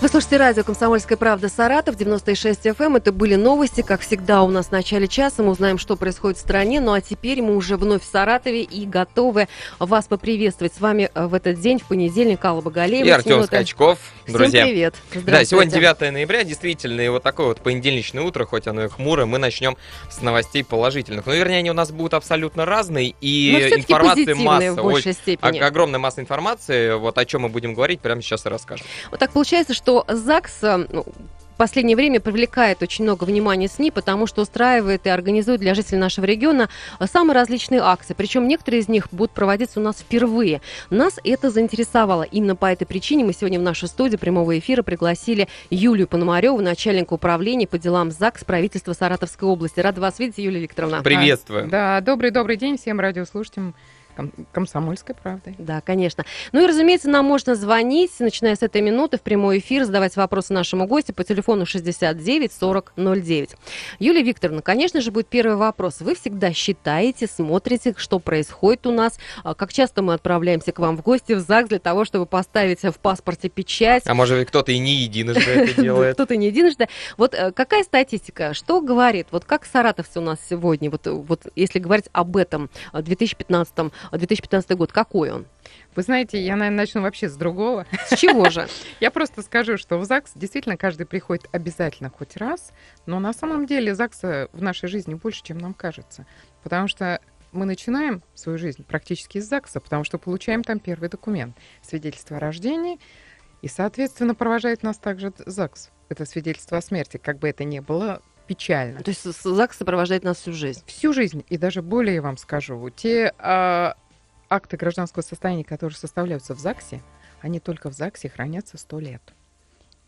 Вы слушаете радио «Комсомольская правда» Саратов, 96 FM. Эм. Это были новости, как всегда, у нас в начале часа. Мы узнаем, что происходит в стране. Ну а теперь мы уже вновь в Саратове и готовы вас поприветствовать. С вами э, в этот день, в понедельник, Алла Багалеева. И Артем Скачков. Друзья. Всем привет. Да, сегодня 9 ноября, действительно, и вот такое вот понедельничное утро, хоть оно и хмурое, мы начнем с новостей положительных. Ну, вернее, они у нас будут абсолютно разные, и информации масса. В большей степени. Огромная масса информации. Вот о чем мы будем говорить, прямо сейчас и расскажем. Вот так получается, что что ЗАГС э, ну, в последнее время привлекает очень много внимания СНИ, потому что устраивает и организует для жителей нашего региона э, самые различные акции. Причем некоторые из них будут проводиться у нас впервые. Нас это заинтересовало. Именно по этой причине мы сегодня в нашу студию прямого эфира пригласили Юлию Пономареву, начальника управления по делам ЗАГС правительства Саратовской области. Рада вас видеть, Юлия Викторовна. Приветствую. Да, добрый-добрый день всем радиослушателям комсомольской правдой. Да, конечно. Ну и, разумеется, нам можно звонить, начиная с этой минуты, в прямой эфир, задавать вопросы нашему гостю по телефону 69 40 09. Юлия Викторовна, конечно же, будет первый вопрос. Вы всегда считаете, смотрите, что происходит у нас, а как часто мы отправляемся к вам в гости в ЗАГС для того, чтобы поставить в паспорте печать. А может, кто-то и не единожды это делает. Кто-то не единожды. Вот э, какая статистика, что говорит, вот как саратовцы у нас сегодня, вот, вот если говорить об этом 2015 э, 2015 год, какой он? Вы знаете, я, наверное, начну вообще с другого. С чего же? Я просто скажу, что в ЗАГС действительно каждый приходит обязательно хоть раз, но на самом деле ЗАГСа в нашей жизни больше, чем нам кажется. Потому что мы начинаем свою жизнь практически из ЗАГСа, потому что получаем там первый документ, свидетельство о рождении, и, соответственно, провожает нас также ЗАГС. Это свидетельство о смерти, как бы это ни было печально. То есть ЗАГС сопровождает нас всю жизнь? Всю жизнь. И даже более вам скажу, те а, акты гражданского состояния, которые составляются в ЗАГСе, они только в ЗАГСе хранятся сто лет.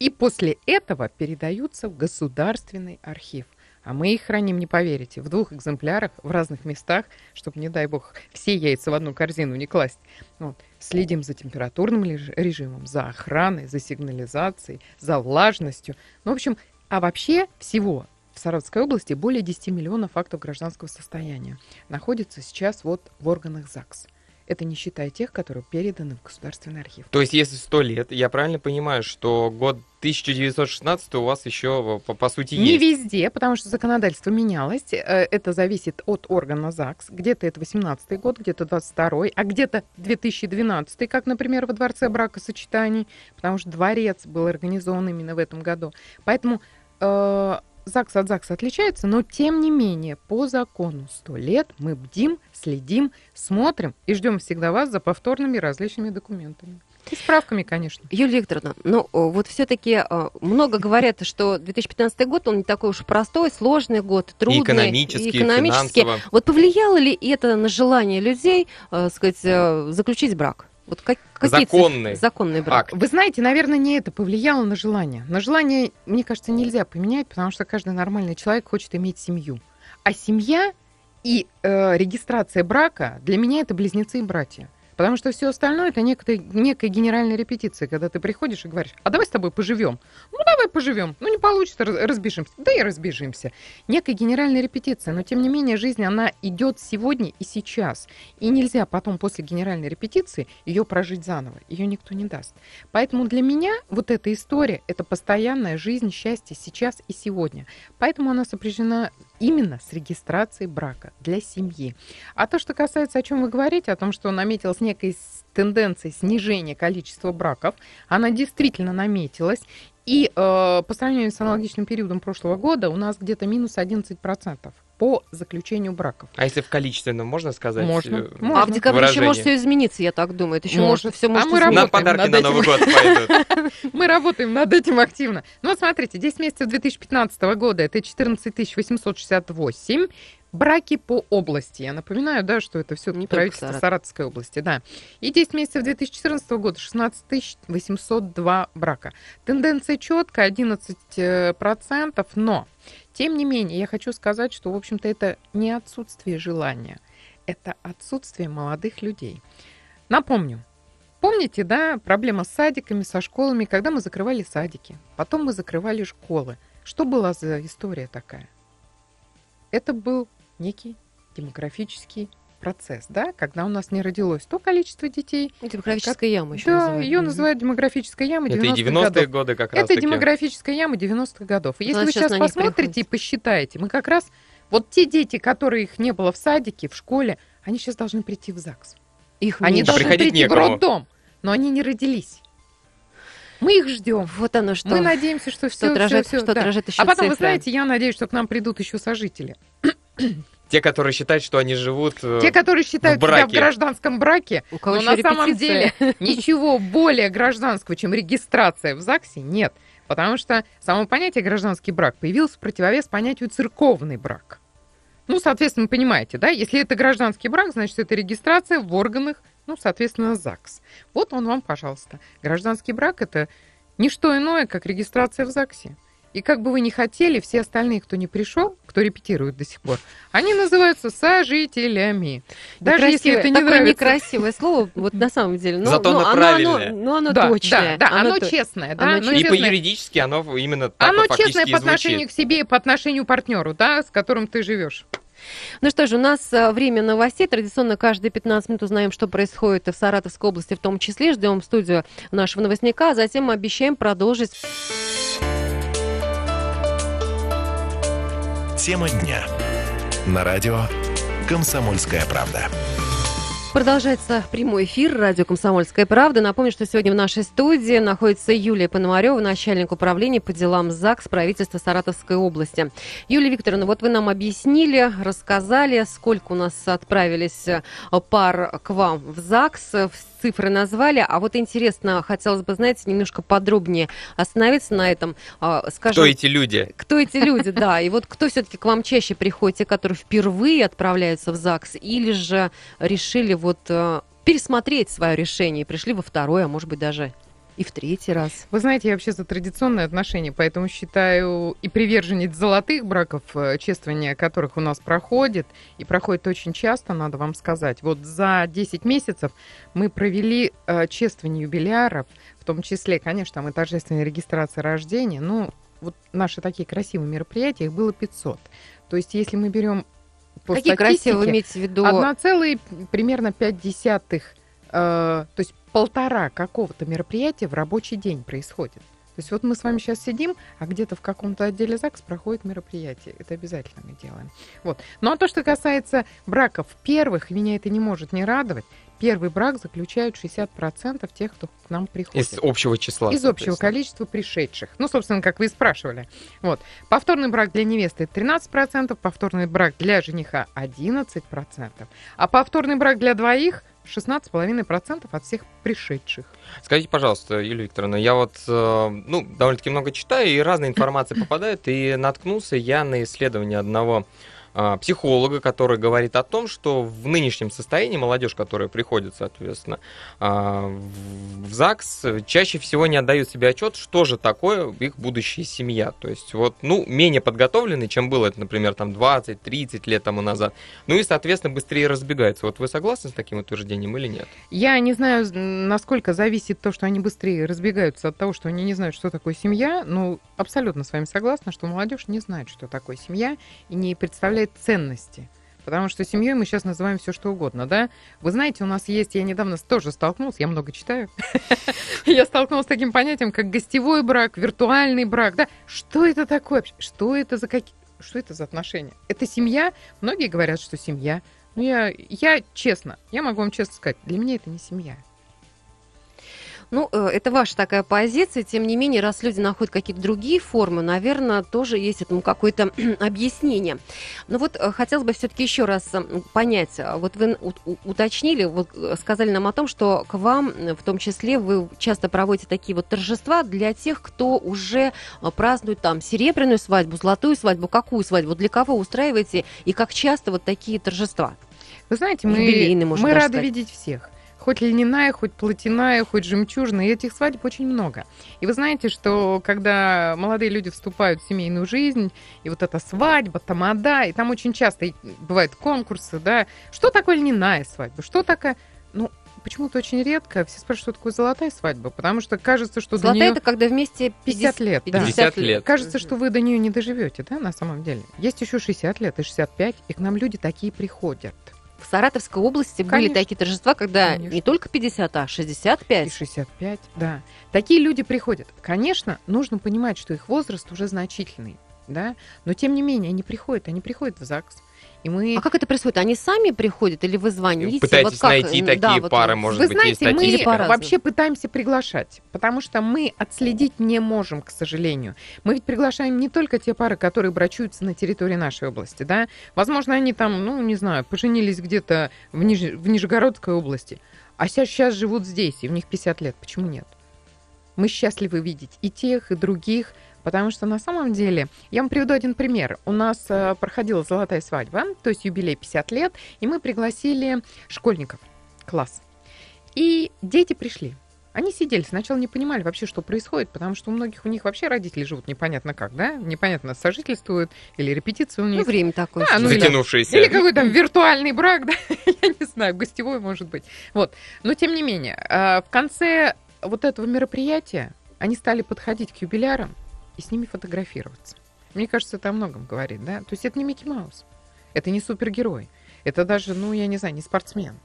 И после этого передаются в государственный архив. А мы их храним, не поверите, в двух экземплярах в разных местах, чтобы, не дай бог, все яйца в одну корзину не класть. Вот. Следим за температурным режимом, за охраной, за сигнализацией, за влажностью. Ну, в общем, а вообще всего в Саратовской области более 10 миллионов фактов гражданского состояния находится сейчас вот в органах ЗАГС. Это не считая тех, которые переданы в Государственный архив. То есть, если сто лет, я правильно понимаю, что год 1916 у вас еще, по, по сути, есть? Не везде, потому что законодательство менялось. Э, это зависит от органа ЗАГС. Где-то это 18 год, где-то 22 а где-то 2012 как, например, во Дворце бракосочетаний, потому что дворец был организован именно в этом году. Поэтому э, ЗАГС от ЗАГСа отличается, но тем не менее по закону 100 лет мы бдим, следим, смотрим и ждем всегда вас за повторными различными документами. И справками, конечно. Юлия Викторовна, ну вот все-таки э, много говорят, что 2015 год, он не такой уж простой, сложный год, трудный. И экономический, и экономический. Финансово. Вот повлияло ли это на желание людей, э, сказать, э, заключить брак? Вот как, какие законный, законный брак. Вы знаете, наверное, не это повлияло на желание. На желание, мне кажется, нельзя поменять, потому что каждый нормальный человек хочет иметь семью. А семья и э, регистрация брака для меня это близнецы и братья. Потому что все остальное это некая, некая генеральная репетиция, когда ты приходишь и говоришь, а давай с тобой поживем. Ну давай поживем. Ну не получится, разбежимся. Да и разбежимся. Некая генеральная репетиция, но тем не менее жизнь, она идет сегодня и сейчас. И нельзя потом после генеральной репетиции ее прожить заново. Ее никто не даст. Поэтому для меня вот эта история, это постоянная жизнь, счастье сейчас и сегодня. Поэтому она сопряжена именно с регистрацией брака для семьи. А то, что касается, о чем вы говорите, о том, что наметилась некая тенденция снижения количества браков, она действительно наметилась. И э, по сравнению с аналогичным периодом прошлого года у нас где-то минус 11% по заключению браков. А если в количественном можно сказать? Можно. Э, можно. А в декабре выражение? еще может все измениться, я так думаю. Это еще может, может все может а мы работаем на подарки над на этим. Новый год пойдут. Мы работаем над этим активно. Ну вот смотрите, 10 месяцев 2015 года это 14 868 Браки по области. Я напоминаю, да, что это все правительство Саратов. Саратовской области, да. И 10 месяцев 2014 года 16 802 брака. Тенденция четкая, 11%, но, тем не менее, я хочу сказать, что, в общем-то, это не отсутствие желания, это отсутствие молодых людей. Напомню, Помните, да, проблема с садиками, со школами, когда мы закрывали садики, потом мы закрывали школы. Что была за история такая? Это был некий демографический процесс, да, когда у нас не родилось то количество детей. Демографическая как... яма еще Да, называют. ее называют демографическая яма 90-х Это и 90-е годов. годы как раз Это таки. демографическая яма 90-х годов. И если Она вы сейчас посмотрите и посчитаете, мы как раз, вот те дети, которые их не было в садике, в школе, они сейчас должны прийти в ЗАГС. Их Они меньше. должны приходить прийти в некому. роддом, но они не родились. Мы их ждем. Вот оно что. Мы надеемся, что все, что дрожит, все, что дрожит еще А потом, вы цифра. знаете, я надеюсь, что к нам придут еще сожители. Те, которые считают, что они живут... э, Те, которые считают себя в гражданском браке, У кого но на самом репетиция. деле ничего более гражданского, чем регистрация в ЗАГСе, нет. Потому что само понятие гражданский брак появилось в противовес понятию церковный брак. Ну, соответственно, понимаете, да? Если это гражданский брак, значит, это регистрация в органах, ну, соответственно, ЗАГС. Вот он вам, пожалуйста. Гражданский брак – это не что иное, как регистрация в ЗАГСе. И как бы вы ни хотели, все остальные, кто не пришел, кто репетирует до сих пор, они называются сожителями. Даже если это не такое нравится. некрасивое слово, вот на самом деле. Но, Зато но оно оно, правильное. оно, но оно да, точное. Да, да, оно, то- честное, да, оно оно И честное. по-юридически оно именно так Оно вот честное по отношению звучит. к себе и по отношению к партнеру, да, с которым ты живешь. Ну что ж, у нас э, время новостей. Традиционно каждые 15 минут узнаем, что происходит в Саратовской области в том числе. Ждем в студию нашего новостника, а затем мы обещаем продолжить. Тема дня. На радио «Комсомольская правда». Продолжается прямой эфир радио «Комсомольская правда». Напомню, что сегодня в нашей студии находится Юлия Пономарева, начальник управления по делам ЗАГС правительства Саратовской области. Юлия Викторовна, вот вы нам объяснили, рассказали, сколько у нас отправились пар к вам в ЗАГС, цифры назвали. А вот интересно, хотелось бы, знаете, немножко подробнее остановиться на этом. А, Скажем, Кто эти люди? кто эти люди, да, и вот кто все-таки к вам чаще приходит, те, которые впервые отправляются в ЗАГС, или же решили вот э, пересмотреть свое решение и пришли во второй, а может быть даже и в третий раз. Вы знаете, я вообще за традиционные отношения, поэтому считаю и приверженец золотых браков, э, чествование которых у нас проходит, и проходит очень часто, надо вам сказать. Вот за 10 месяцев мы провели э, чествование юбиляров, в том числе, конечно, там и торжественная регистрация рождения, ну, вот наши такие красивые мероприятия, их было 500. То есть, если мы берем по Какие красивые вы имеете в виду? 1,5 примерно 5 десятых, то есть полтора какого-то мероприятия в рабочий день происходит. То есть вот мы с вами сейчас сидим, а где-то в каком-то отделе ЗАГС проходит мероприятие. Это обязательно мы делаем. Вот. Ну а то, что касается браков первых, меня это не может не радовать. Первый брак заключают 60% тех, кто к нам приходит Из общего числа. из общего количества пришедших. Ну, собственно, как вы и спрашивали. Вот. Повторный брак для невесты 13%, повторный брак для жениха 11%, а повторный брак для двоих 16,5% от всех пришедших. Скажите, пожалуйста, Юлия Викторовна, я вот э, ну, довольно-таки много читаю, и разная информация попадает, и наткнулся я на исследование одного психолога, который говорит о том, что в нынешнем состоянии молодежь, которая приходит, соответственно, а, в ЗАГС, чаще всего не отдают себе отчет, что же такое их будущая семья. То есть вот, ну, менее подготовлены, чем было это, например, там 20-30 лет тому назад. Ну и, соответственно, быстрее разбегаются. Вот вы согласны с таким утверждением или нет? Я не знаю, насколько зависит то, что они быстрее разбегаются от того, что они не знают, что такое семья, но абсолютно с вами согласна, что молодежь не знает, что такое семья и не представляет ценности. Потому что семьей мы сейчас называем все что угодно, да? Вы знаете, у нас есть, я недавно тоже столкнулась, я много читаю, я столкнулась с таким понятием, как гостевой брак, виртуальный брак, да? Что это такое? вообще? Что это за какие... Что это за отношения? Это семья? Многие говорят, что семья. Ну, я, я честно, я могу вам честно сказать, для меня это не семья. Ну, э, это ваша такая позиция. Тем не менее, раз люди находят какие-то другие формы, наверное, тоже есть этому какое-то объяснение. Но вот э, хотелось бы все-таки еще раз э, понять. Вот вы уточнили, вот сказали нам о том, что к вам, в том числе, вы часто проводите такие вот торжества для тех, кто уже празднует там серебряную свадьбу, золотую свадьбу, какую свадьбу, для кого устраиваете и как часто вот такие торжества? Вы знаете, мы, Юбилейный, мы рады сказать. видеть всех. Хоть льняная, хоть платяная, хоть жемчужная. И этих свадеб очень много. И вы знаете, что когда молодые люди вступают в семейную жизнь, и вот эта свадьба, тамада, и там очень часто бывают конкурсы, да. Что такое льняная свадьба? Что такое... Ну, почему-то очень редко все спрашивают, что такое золотая свадьба, потому что кажется, что Золотая до нее это когда вместе 50 лет. да. 50 лет. Кажется, что вы до нее не доживете, да, на самом деле. Есть еще 60 лет и 65, и к нам люди такие приходят. В Саратовской области были Конечно. такие торжества, когда Конечно. не только 50, а И 65. 65, да. Такие люди приходят. Конечно, нужно понимать, что их возраст уже значительный, да, но тем не менее они приходят, они приходят в ЗАГС. И мы... А как это происходит? Они сами приходят или вы звоните? Пытаетесь Вот как? найти такие да, вот, пары, может Вы быть, знаете, есть мы по-разному. вообще пытаемся приглашать, потому что мы отследить не можем, к сожалению. Мы ведь приглашаем не только те пары, которые брачуются на территории нашей области, да. Возможно, они там, ну, не знаю, поженились где-то в, Ниж- в Нижегородской области, а сейчас, живут здесь, и в них 50 лет. Почему нет? Мы счастливы видеть и тех, и других, потому что на самом деле, я вам приведу один пример. У нас э, проходила золотая свадьба, то есть юбилей 50 лет, и мы пригласили школьников, класс. И дети пришли. Они сидели, сначала не понимали вообще, что происходит, потому что у многих у них вообще родители живут непонятно как, да, непонятно сожительствуют или репетиции у Ну, них. время такое. Да, ну, или- Затянувшиеся. Или какой там виртуальный брак, да, я не знаю, гостевой, может быть. Вот. Но тем не менее, а, в конце вот этого мероприятия они стали подходить к юбилярам и с ними фотографироваться. Мне кажется, это о многом говорит, да? То есть это не Микки Маус, это не супергерой, это даже, ну, я не знаю, не спортсмен,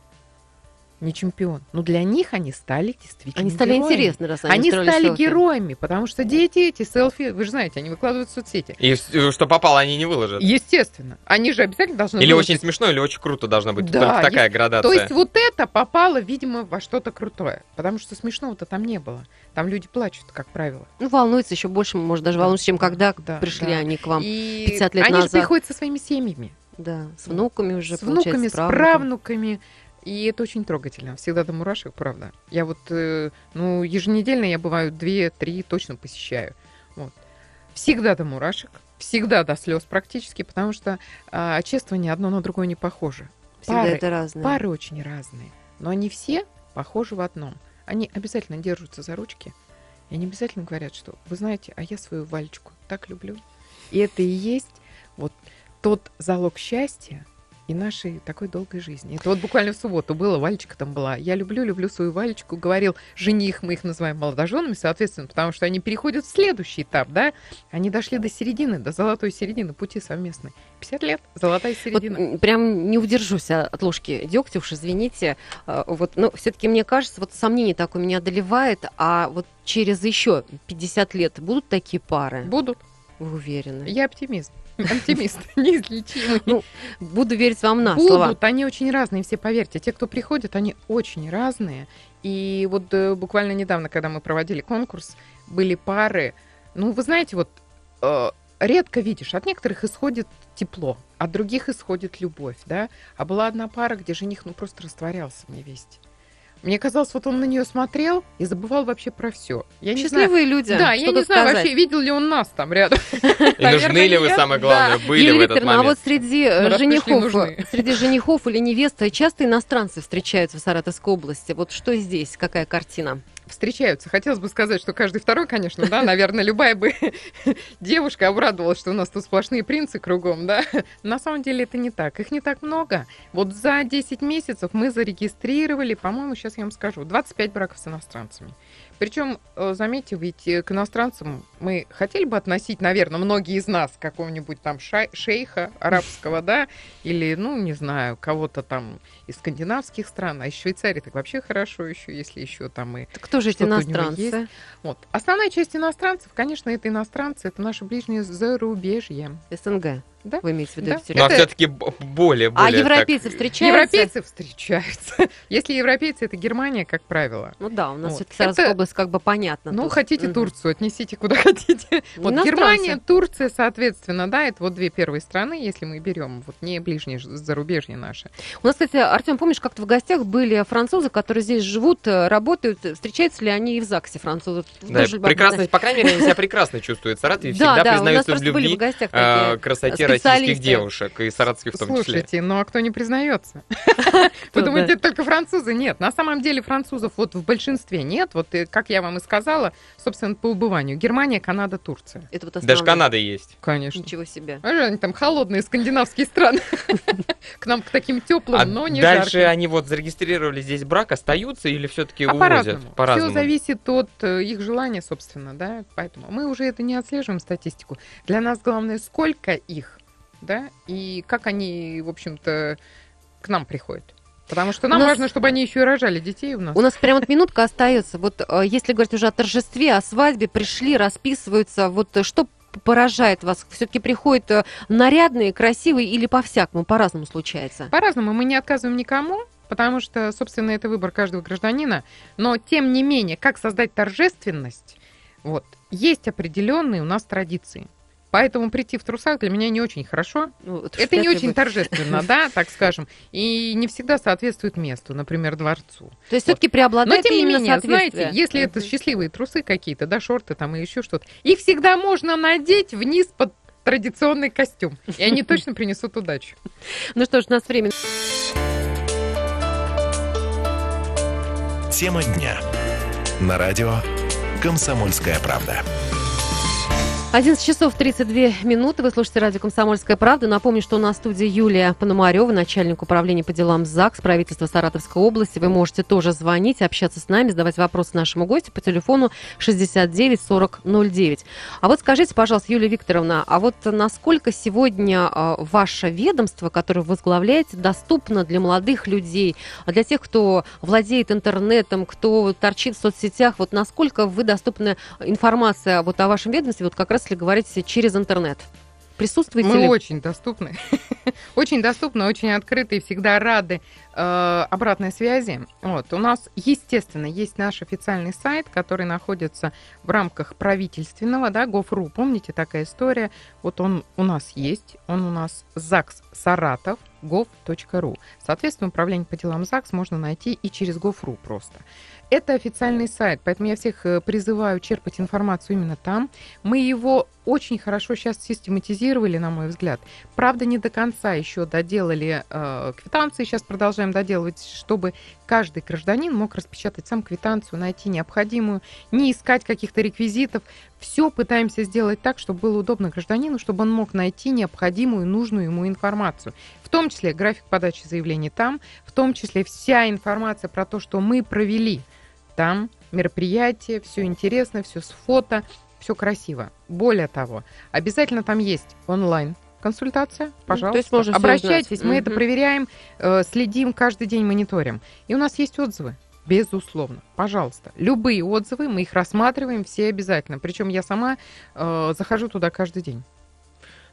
не чемпион. Но для них они стали действительно Они стали героями. интересны, раз они, Они стали селфи. героями, потому что дети эти селфи, вы же знаете, они выкладывают в соцсети. И с- что попало, они не выложат. Естественно, они же обязательно должны Или выложить. очень смешно, или очень круто должна быть. Да, Только такая есть- градация. То есть вот это попало, видимо, во что-то крутое. Потому что смешного-то там не было. Там люди плачут, как правило. Ну, волнуются еще больше, может, даже Да, волнуются, чем да, когда да, пришли да. они к вам. И 50 лет они же назад. приходят со своими семьями. Да, с внуками уже, с внуками, с правнуками. И это очень трогательно. Всегда до мурашек, правда. Я вот, э, ну, еженедельно я бываю две-три точно посещаю. Вот. Всегда до мурашек, всегда до слез практически, потому что а, чествование одно на другое не похоже. Всегда пары- это разное. Пары очень разные, но они все похожи в одном. Они обязательно держатся за ручки, и они обязательно говорят, что вы знаете, а я свою Валечку так люблю. И это и есть вот тот залог счастья и нашей такой долгой жизни. Это вот буквально в субботу было, Валечка там была. Я люблю, люблю свою Валечку, говорил жених, мы их называем молодоженами, соответственно, потому что они переходят в следующий этап, да? Они дошли до середины, до золотой середины пути совместной. 50 лет, золотая Вот, середина. м, прям не удержусь от ложки дегтя, уж извините. А, Вот, но все-таки мне кажется, вот сомнение такое меня одолевает, а вот через еще 50 лет будут такие пары? Будут. Вы уверены? Я оптимист. Оптимист, неизлечимый. Ну, Буду верить вам на. Будут, они очень разные, все поверьте. Те, кто приходят, они очень разные. И вот э, буквально недавно, когда мы проводили конкурс, были пары. Ну, вы знаете, вот э, редко видишь, от некоторых исходит тепло, от других исходит любовь, да. А была одна пара, где жених, ну, просто растворялся в невесте. Мне казалось, вот он на нее смотрел и забывал вообще про все. Я не знаю. Счастливые люди. Да, я не тут знаю, сказать. вообще видел ли он нас там рядом. И нужны ли вы, самое главное, были в этот Викторовна, а вот момент? среди э, Ну, женихов, нужны. среди женихов или невесты часто иностранцы встречаются в Саратовской области. Вот что здесь, какая картина? Встречаются. Хотелось бы сказать, что каждый второй, конечно, да, наверное, любая бы девушка обрадовалась, что у нас тут сплошные принцы кругом, да. На самом деле это не так. Их не так много. Вот за 10 месяцев мы зарегистрировали, по-моему, сейчас я вам скажу, 25 браков с иностранцами. Причем, э, заметьте, ведь к иностранцам мы хотели бы относить, наверное, многие из нас какого-нибудь там шейха арабского, да, или, ну, не знаю, кого-то там из скандинавских стран, а из Швейцарии так вообще хорошо еще, если еще там и Так Кто же эти иностранцы? вот. Основная часть иностранцев, конечно, это иностранцы, это наши ближние зарубежье. СНГ. Да. Вы имеете в виду Да. а Это- все-таки более, А более европейцы так- встречаются? Европейцы встречаются. Если европейцы, это Германия, как правило. Ну да, у нас Вот. все-таки Саратовская Это- область как бы понятно. Ну, тут. хотите Мгм. Турцию, отнесите куда хотите. Вот. Германия, Турция, соответственно, да, это вот две первые страны, если мы берем, вот не ближние зарубежье наши. У нас, кстати, Артем, помнишь, как-то в гостях были французы, которые здесь живут, э, работают. Встречаются ли они и в ЗАГСе французы? Да, прекрасно, по крайней мере, они себя прекрасно чувствуют. В Саратове Да, всегда да, у нас признаются в просто были в любви, гостях такие красоте российских девушек, и саратовских в том числе. Слушайте, ну а кто не признается? Вы думаете, это только французы? Нет, на самом деле французов вот в большинстве нет. Вот как я вам и сказала, собственно, по убыванию. Германия, Канада, Турция. Это вот Даже. Канада есть. Конечно. Ничего себе. А они там холодные скандинавские страны. К нам к таким теплым, А но не дальше они вот зарегистрировали здесь брак, остаются или все-таки А увозят? по-разному. Все зависит от э, их желания, собственно, да. Поэтому мы уже это не отслеживаем статистику. Для нас главное, сколько их, да, и как они, в общем-то, к нам приходят. Потому что нам У нас- важно, чтобы они еще и рожали детей у нас. У нас прям вот минутка остается. Вот э, если говорить уже о торжестве, о свадьбе, пришли, расписываются, вот э, что поражает вас? Все-таки приходят э, нарядные, красивые или по-всякому, по-разному случается? По-разному мы не отказываем никому, потому что, собственно, это выбор каждого гражданина. Но, тем не менее, как создать торжественность, вот, есть определенные у нас традиции. Поэтому прийти в трусах для меня не очень хорошо. Ну, вот Это не очень бы. торжественно, да, так скажем, и не всегда соответствует месту, например, дворцу. То есть все-таки Но преобладает тем не менее, знаете, если это счастливые трусы какие-то, да, шорты там и еще что-то, их всегда можно надеть вниз под традиционный костюм, и они точно принесут удачу. Ну что ж, у нас время. Тема дня. На радио «Комсомольская правда». 11 часов 32 минуты. Вы слушаете радио «Комсомольская правда». Напомню, что у нас в студии Юлия Пономарева, начальник управления по делам ЗАГС, правительства Саратовской области. Вы можете тоже звонить, общаться с нами, задавать вопросы нашему гостю по телефону 69 40 09. А вот скажите, пожалуйста, Юлия Викторовна, а вот насколько сегодня а, ваше ведомство, которое вы возглавляете, доступно для молодых людей, а для тех, кто владеет интернетом, кто торчит в соцсетях, вот насколько вы доступны информация вот о вашем ведомстве, вот как раз если говорить через интернет? Присутствуете Мы ли? очень доступны. очень доступны, очень открыты и всегда рады э, обратной связи. Вот. У нас, естественно, есть наш официальный сайт, который находится в рамках правительственного, да, gov.ru. Помните такая история? Вот он у нас есть, он у нас ЗАГС Саратов, gov.ru. Соответственно, управление по делам ЗАГС можно найти и через gov.ru просто. Это официальный сайт, поэтому я всех э, призываю черпать информацию именно там. Мы его очень хорошо сейчас систематизировали, на мой взгляд. Правда, не до конца еще доделали э, квитанции, сейчас продолжаем доделывать, чтобы каждый гражданин мог распечатать сам квитанцию, найти необходимую, не искать каких-то реквизитов. Все пытаемся сделать так, чтобы было удобно гражданину, чтобы он мог найти необходимую, нужную ему информацию. В том числе график подачи заявлений там, в том числе вся информация про то, что мы провели там, мероприятие, все интересно, все с фото, все красиво. Более того, обязательно там есть онлайн консультация, пожалуйста. Ну, то есть Обращайтесь, мы это Мгм. проверяем, э, следим, каждый день мониторим. И у нас есть отзывы. Безусловно, пожалуйста. Любые отзывы, мы их рассматриваем все обязательно. Причем я сама э, захожу туда каждый день.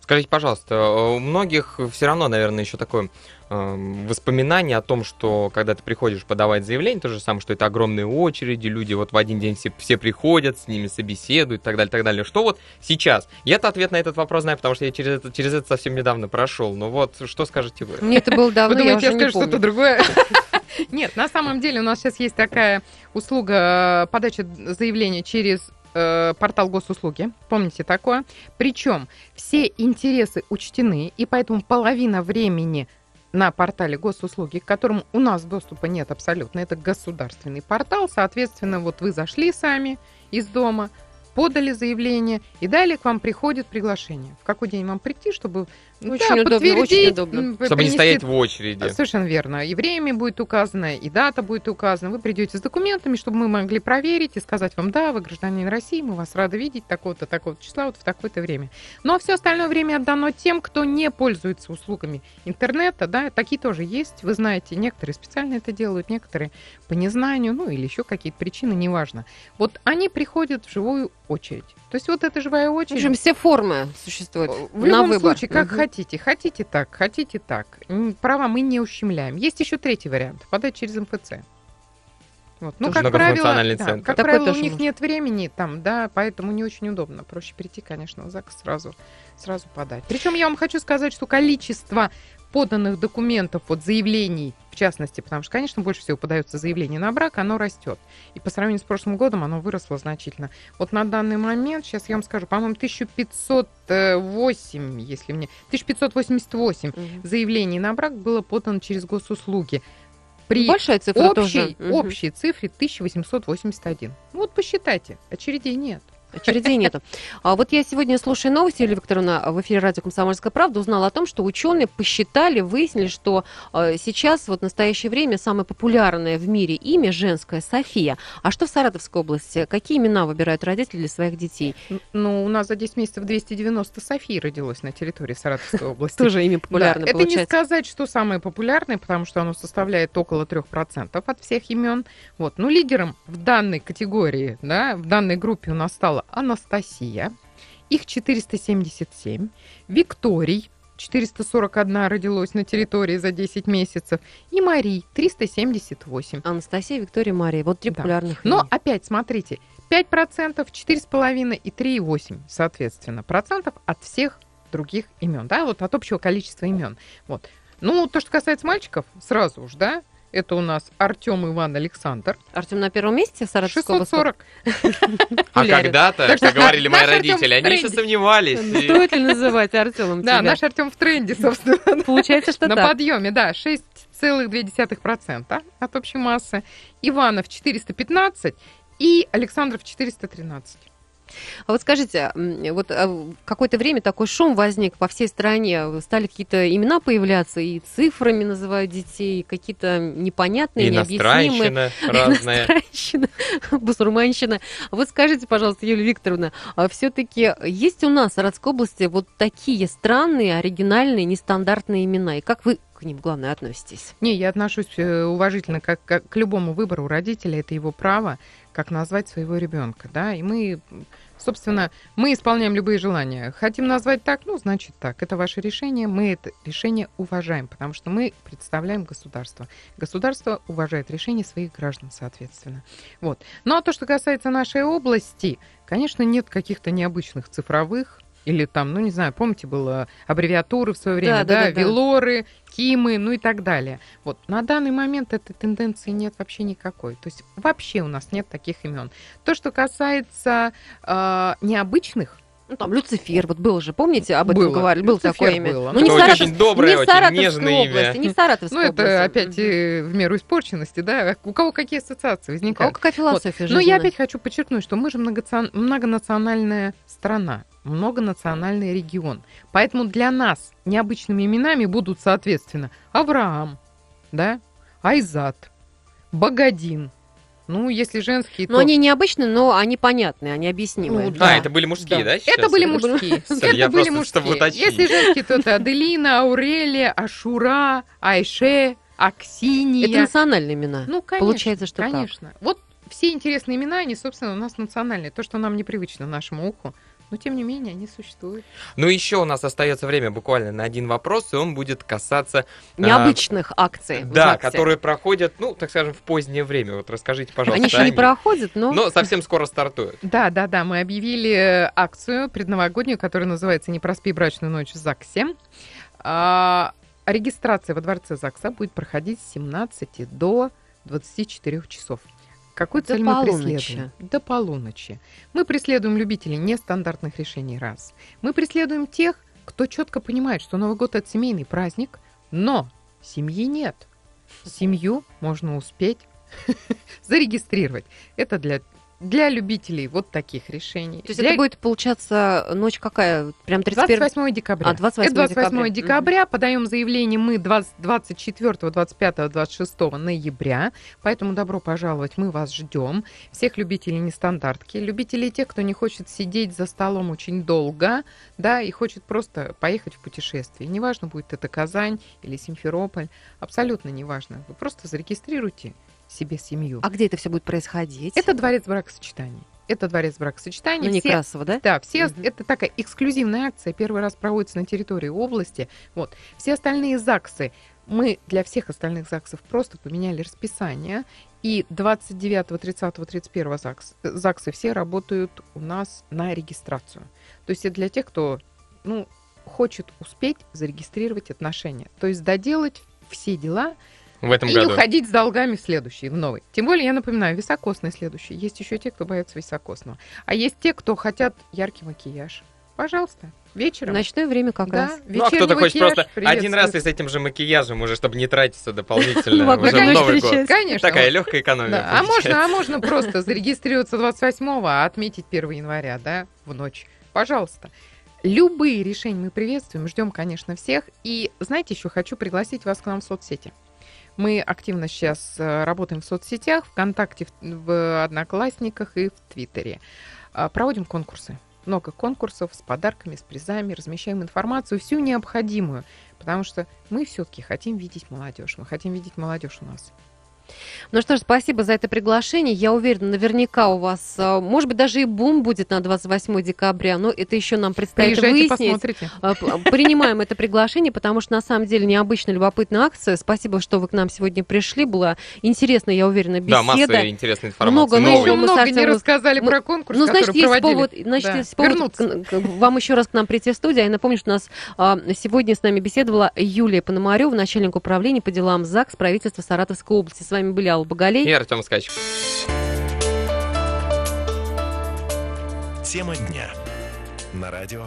Скажите, пожалуйста, у многих все равно, наверное, еще такое эм, воспоминание о том, что когда ты приходишь подавать заявление, то же самое, что это огромные очереди, люди вот в один день все, все приходят, с ними собеседуют и так далее, так далее. Что вот сейчас? Я-то ответ на этот вопрос знаю, потому что я через это, через это совсем недавно прошел. Но вот что скажете вы? Мне это было давно, Вы я думаете, я не скажу что-то другое? Нет, на самом деле у нас сейчас есть такая услуга э, подачи заявления через э, портал госуслуги. Помните такое? Причем все интересы учтены, и поэтому половина времени на портале госуслуги, к которому у нас доступа нет абсолютно. Это государственный портал. Соответственно, вот вы зашли сами из дома, подали заявление, и далее к вам приходит приглашение. В какой день вам прийти, чтобы Очень да, удобно, очень удобно. Чтобы не стоять в очереди. Совершенно верно. И время будет указано, и дата будет указана. Вы придете с документами, чтобы мы могли проверить и сказать вам, да, вы гражданин России, мы вас рады видеть такого-то, такого числа, вот в такое-то время. Но все остальное время отдано тем, кто не пользуется услугами интернета, да, такие тоже есть. Вы знаете, некоторые специально это делают, некоторые по незнанию, ну или еще какие-то причины, неважно. Вот они приходят в живую очередь. То есть вот эта живая В очередь... общем, все формы существуют В на любом выбор. случае, как Мгм. хотите. Хотите так, хотите так. Права мы не ущемляем. Есть еще третий вариант. Подать через МФЦ. Вот. Ну, как правило, многофункциональный да, центр. как Такое правило, у них нет времени там, да, поэтому не очень удобно. Проще прийти, конечно, в ЗАГС сразу, сразу подать. Причем я вам хочу сказать, что количество поданных документов, вот заявлений, в частности, потому что, конечно, больше всего подается заявление на брак, оно растет. И по сравнению с прошлым годом оно выросло значительно. Вот на данный момент, сейчас я вам скажу, по-моему, 1508, если мне... 1588 Мгм. заявлений на брак было подано через госуслуги. При Большая цифра общей, тоже. Мгм. общей цифре 1881. Ну вот посчитайте, очередей нет. Очередей нету. А вот я сегодня, слушая новости, Юлия Викторовна, в эфире радио «Комсомольская правда», узнала о том, что ученые посчитали, выяснили, что э, сейчас, вот в настоящее время, самое популярное в мире имя женское – София. А что в Саратовской области? Какие имена выбирают родители для своих детей? Ну, у нас за 10 месяцев 290 Софий родилось на территории Саратовской области. Тоже имя популярное это не сказать, что самое популярное, потому что оно составляет около 3% от всех имен. Вот. Ну, лидером в данной категории, да, в данной группе у нас стала Анастасия. Их 477. Викторий 441 родилось на территории за 10 месяцев. И Марий 378. Анастасия, Виктория, Мария. Вот три Да. популярных Но имени. опять, смотрите, 5%, 4,5% и 3,8%, соответственно, процентов от всех других имен, да, вот от общего количества имен. Вот. Ну, то, что касается мальчиков, сразу уж, да, это у нас Артем Иван Александр, Артем на первом месте области? 640. А когда-то, что как говорили мои родители, они еще сомневались. Стоит ли называть Артемом Да, наш Артем в тренде, собственно, Получается, что на подъеме, да, 6,2% от общей массы. Иванов 415 и Александров 413. А вот скажите, вот а, какое-то время такой шум возник по всей стране, стали какие-то имена появляться, и цифрами называют детей, какие-то непонятные, необъяснимые. иностранщина разная. Иностранщина, басурманщина. Вот скажите, пожалуйста, Юлия Викторовна, все-таки есть у нас в Саратовской области вот такие странные, оригинальные, нестандартные имена? И как вы к ним, главное, относитесь? Не, я отношусь э, уважительно как, как к любому выбору родителя, это его право, как назвать своего ребенка, да, и мы, собственно, мы исполняем любые желания. Хотим назвать так, ну, значит так, это ваше решение, мы это решение уважаем, потому что мы представляем государство. Государство уважает решения своих граждан, соответственно. Вот. Ну, а то, что касается нашей области, конечно, нет каких-то необычных цифровых или там, ну, не знаю, помните, было аббревиатуры в свое время, Да, да, да, да. Велоры, Кимы, ну и так далее. Вот на данный момент этой тенденции нет вообще никакой. То есть вообще у нас нет таких имен. То, что касается э, необычных, Ну, там Люцифер, вот был же, помните, об этом Было. говорили, было Люцифер такое имя. было. Ну, не Это в очень Саратов- доброе, не очень Саратовской нежное имя. области, не в Саратовской ну это области. опять э, в меру испорченности, да, у кого какие ассоциации У кого возникают. какая философия Но я опять хочу подчеркнуть, что мы же многонациональная страна, многонациональный регион. Поэтому для нас необычными именами будут, соответственно, Авраам, да, Айзат, Богодин. Ну, если женские, Но то... они необычные, но они понятные, они объяснимые. Ну, да. А, это были мужские, да, сейчас? Это были мужские. Это были мужские. Если женские, то это Аделина, Аурелия, Ашура, Айше, Аксинья. Это национальные имена. Ну, конечно. Получается, что так. Конечно. Вот все интересные имена, они, собственно, у нас национальные. То, что нам непривычно нашему уху, но тем не менее они существуют. Ну, еще у нас остается время буквально на один вопрос, и он будет касаться, Необычных акций. в да, ЗАГСе. которые проходят, ну, так скажем, в позднее время. Вот расскажите, пожалуйста. Они еще не проходят, но... Но совсем скоро стартуют. Да, да, да, мы объявили э, акцию предновогоднюю, которая называется «Не проспи брачную ночь в ЗАГСе». А, регистрация во дворце ЗАГСа будет проходить с 17 до 24 часов. Какую До цель мы полуночи. преследуем? До полуночи. Мы преследуем любителей нестандартных решений раз. Мы преследуем тех, кто четко понимает, что Новый год это семейный праздник, но семьи нет. Семью можно успеть зарегистрировать. Это для, для любителей вот таких решений. То есть Для это будет, получаться, ночь какая? Прям 31 28 декабря. А, 28 Это 28 декабря. декабря. Подаем заявление мы 20 24, 25, 26 ноября. Поэтому добро пожаловать, мы вас ждем. Всех любителей нестандартки, любителей тех, кто не хочет сидеть за столом очень долго, да, и хочет просто поехать в путешествие. Неважно, будет это Казань или Симферополь, абсолютно неважно. Вы просто зарегистрируйте себе семью. А где это все будет происходить? Это дворец бракосочетаний. Это дворец бракосочетаний. ну, Некрасово, да? да, все, Мгм. это такая эксклюзивная акция, первый раз проводится на территории области. Вот. Все остальные ЗАГСы Мы для всех остальных ЗАГСов просто поменяли расписание, и 29, 30, 31 ЗАГС, э, ЗАГСы все работают у нас на регистрацию. То есть это для тех, кто ну, хочет успеть зарегистрировать отношения. То есть доделать все дела В этом и году. уходить с долгами в следующий, в новый. Тем более, я напоминаю, високосный следующий. Есть еще те, кто боятся високосного. А есть те, кто хотят яркий макияж. Пожалуйста, вечером. Ночное время как да, раз. Ну, а кто-то хочет просто один раз и с этим же макияжем, уже чтобы не тратиться дополнительно Новогоднюю уже в Новый год. Конечно. Такая легкая экономия. А можно, а можно просто зарегистрироваться 28-го, а отметить 1 января, да, в ночь. Пожалуйста. Любые решения мы приветствуем, ждем, конечно, всех. И знаете, еще хочу пригласить вас к нам в соцсети. Мы активно сейчас э, работаем в соцсетях, ВКонтакте, в- Одноклассниках и в Твиттере. А, Проводим конкурсы. Много конкурсов с подарками, с призами, размещаем информацию, всю необходимую. Потому что мы все-таки хотим видеть молодежь. Мы хотим видеть молодежь у нас. Ну что ж, спасибо за это приглашение. Я уверена, наверняка у вас, э, может быть, даже и бум будет на 28 декабря, но это еще нам предстоит Приезжайте, выяснить. посмотрите. Э, Принимаем это приглашение, потому что на самом деле необычная, любопытная акция. Спасибо, что вы к нам сегодня пришли. Была интересная, я уверена, беседа. Да, масса интересной информации. Много нового. еще много не рассказали мы- про конкурс, Ну, значит, который есть проводили. повод, значит, Да, есть повод вернуться. к- к- вам еще раз к нам прийти в студию. А Я напомню, что у нас а, сегодня с нами беседовала Юлия Пономарева, начальник управления по делам ЗАГС правительства Саратовской области. С вами были Алла Боголей. И Артем Скач. Тема дня. На радио.